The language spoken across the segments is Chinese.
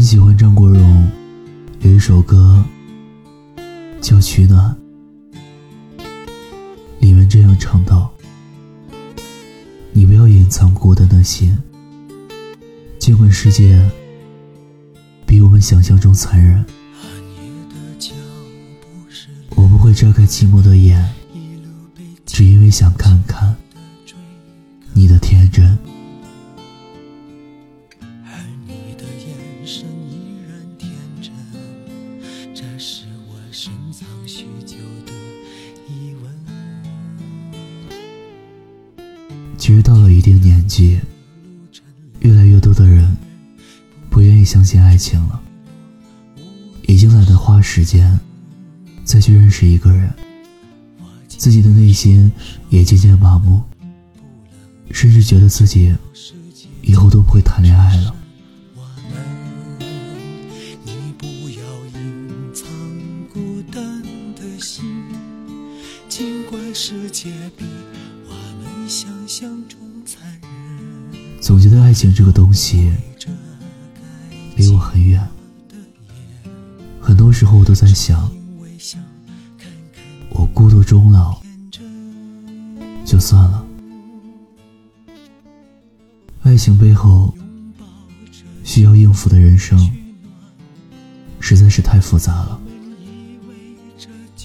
很喜欢张国荣有一首歌叫《取暖》，里面这样唱道：“你不要隐藏孤单的心，尽管世界比我们想象中残忍，我不会睁开寂寞的眼，只因为想看看你的天真。”其实到了一定年纪，越来越多的人不愿意相信爱情了，已经懒得花时间再去认识一个人，自己的内心也渐渐麻木，甚至觉得自己以后都不会谈恋爱了。世界比总觉得爱情这个东西离我很远，很多时候我都在想，我孤独终老就算了。爱情背后需要应付的人生实在是太复杂了，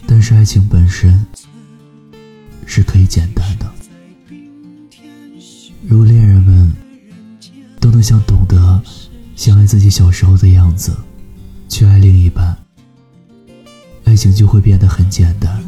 但是爱情本身是可以简单的。如果恋人们。都能像懂得像爱自己小时候的样子去爱另一半，爱情就会变得很简单。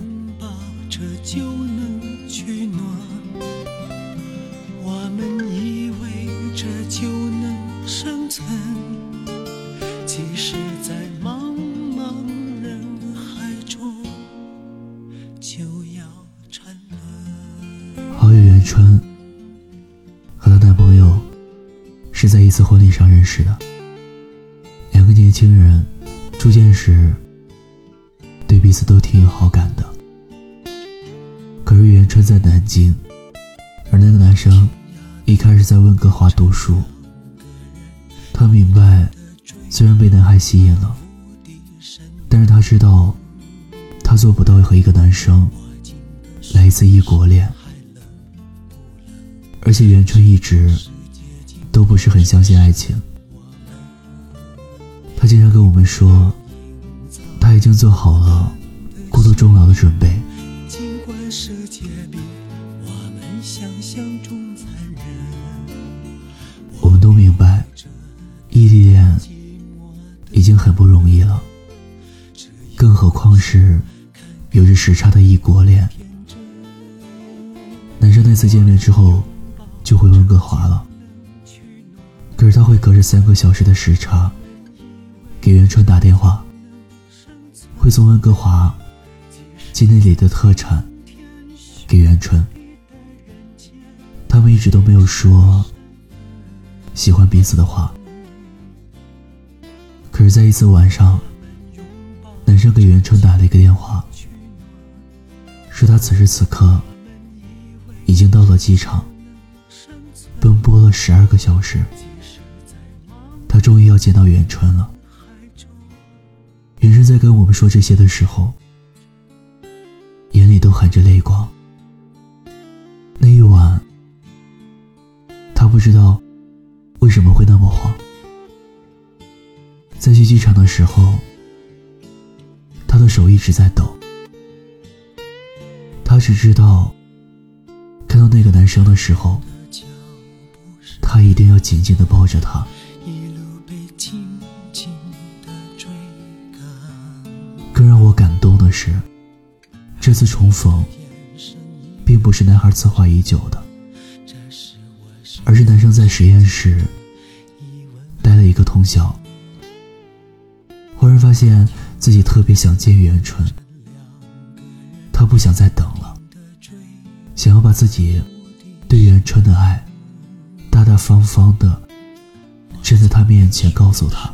识的。两个年轻人初见时，对彼此都挺有好感的。可是元春在南京，而那个男生一开始在温哥华读书。他明白，虽然被男孩吸引了，但是他知道，他做不到和一个男生来一次异国恋。而且元春一直。都不是很相信爱情。他经常跟我们说，他已经做好了孤独终老的准备。我们都明白，异地恋已经很不容易了，更何况是有着时差的异国恋。男生那次见面之后，就回温哥华了。可是他会隔着三个小时的时差给元春打电话，会从温哥华寄那里的特产给元春。他们一直都没有说喜欢彼此的话。可是，在一次晚上，男生给元春打了一个电话，说他此时此刻已经到了机场，奔波了十二个小时。他终于要见到元春了。男生在跟我们说这些的时候，眼里都含着泪光。那一晚，他不知道为什么会那么慌。在去机场的时候，他的手一直在抖。他只知道，看到那个男生的时候，他一定要紧紧的抱着他。让我感动的是，这次重逢，并不是男孩策划已久的，而是男生在实验室待了一个通宵，忽然发现自己特别想见元春，他不想再等了，想要把自己对元春的爱，大大方方的站在他面前告诉他。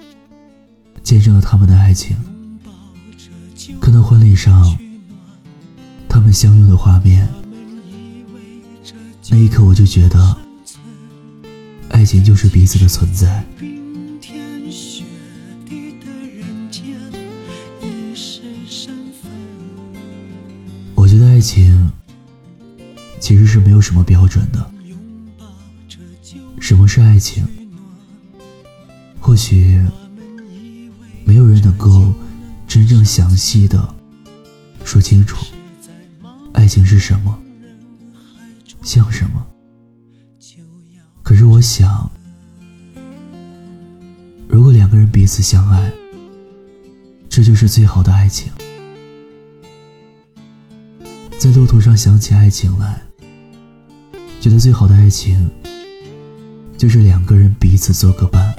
见证了他们的爱情。看到婚礼上他们相拥的画面，那一刻我就觉得，爱情就是彼此的存在。我觉得爱情其实是没有什么标准的。什么是爱情？或许能够真正详细的说清楚，爱情是什么，像什么。可是我想，如果两个人彼此相爱，这就是最好的爱情。在路途上想起爱情来，觉得最好的爱情，就是两个人彼此做个伴。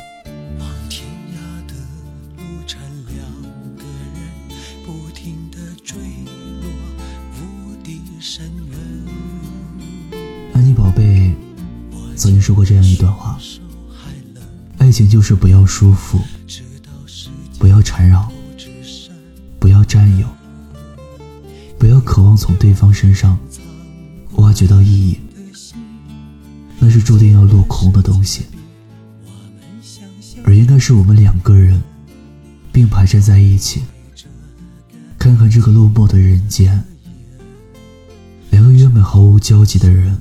曾经说过这样一段话：爱情就是不要束缚，不要缠绕，不要占有，不要渴望从对方身上挖掘到意义，那是注定要落空的东西。而应该是我们两个人并排站在一起，看看这个落寞的人间。两个原本毫无交集的人，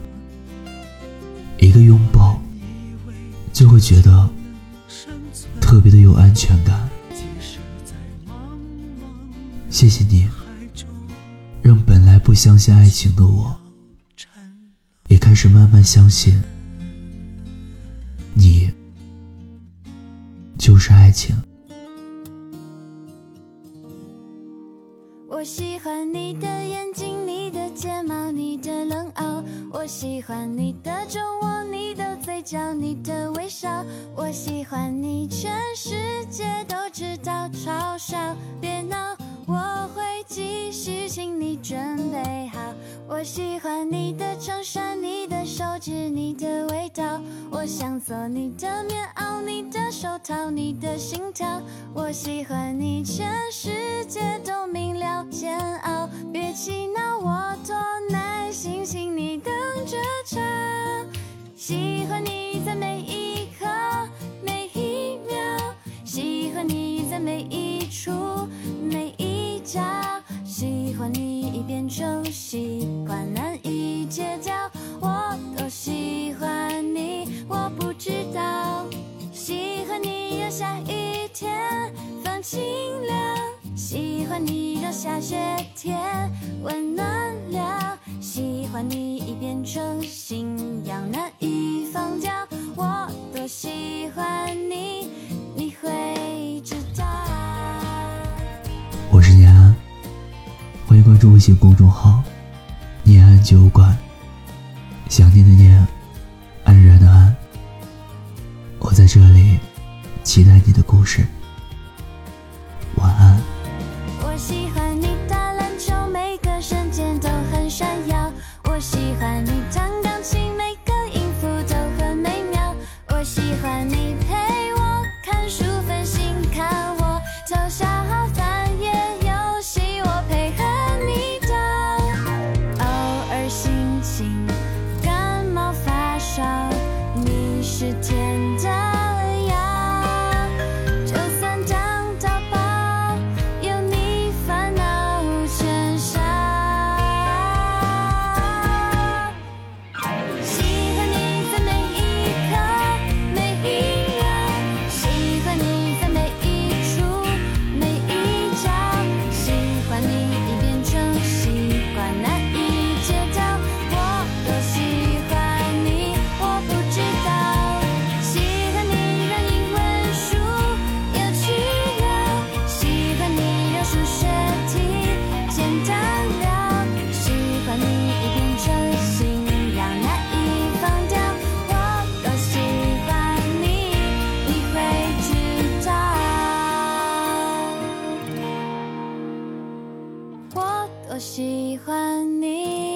一个拥抱就会觉得特别的有安全感。谢谢你，让本来不相信爱情的我，也开始慢慢相信，你就是爱情。我喜欢你的眼睛，你的睫毛，你的冷傲。我喜欢你的酒窝，嘴角，你的微笑。我喜欢你，全世界都知道，嘲笑别闹，我会继续，请你准备好。我喜欢你的衬衫，你的手指，你的味道。我想做你的棉袄，你的手套，你的心跳。我喜欢你，全世界都明了。煎熬，别气恼，喜欢你在每一刻每一秒，喜欢你在每一处每一角，喜欢你已变成习惯，难以戒掉。我多喜欢你，我不知道。喜欢你让下雨天放晴了。喜欢你让下雪天温暖了，欢你已变成信仰难以放掉。我多喜欢你，你会知道。我是念安，欢迎关注微信公众号“念安酒馆”。想念的念，安然的安，我在这里期待你的故事。我喜欢你。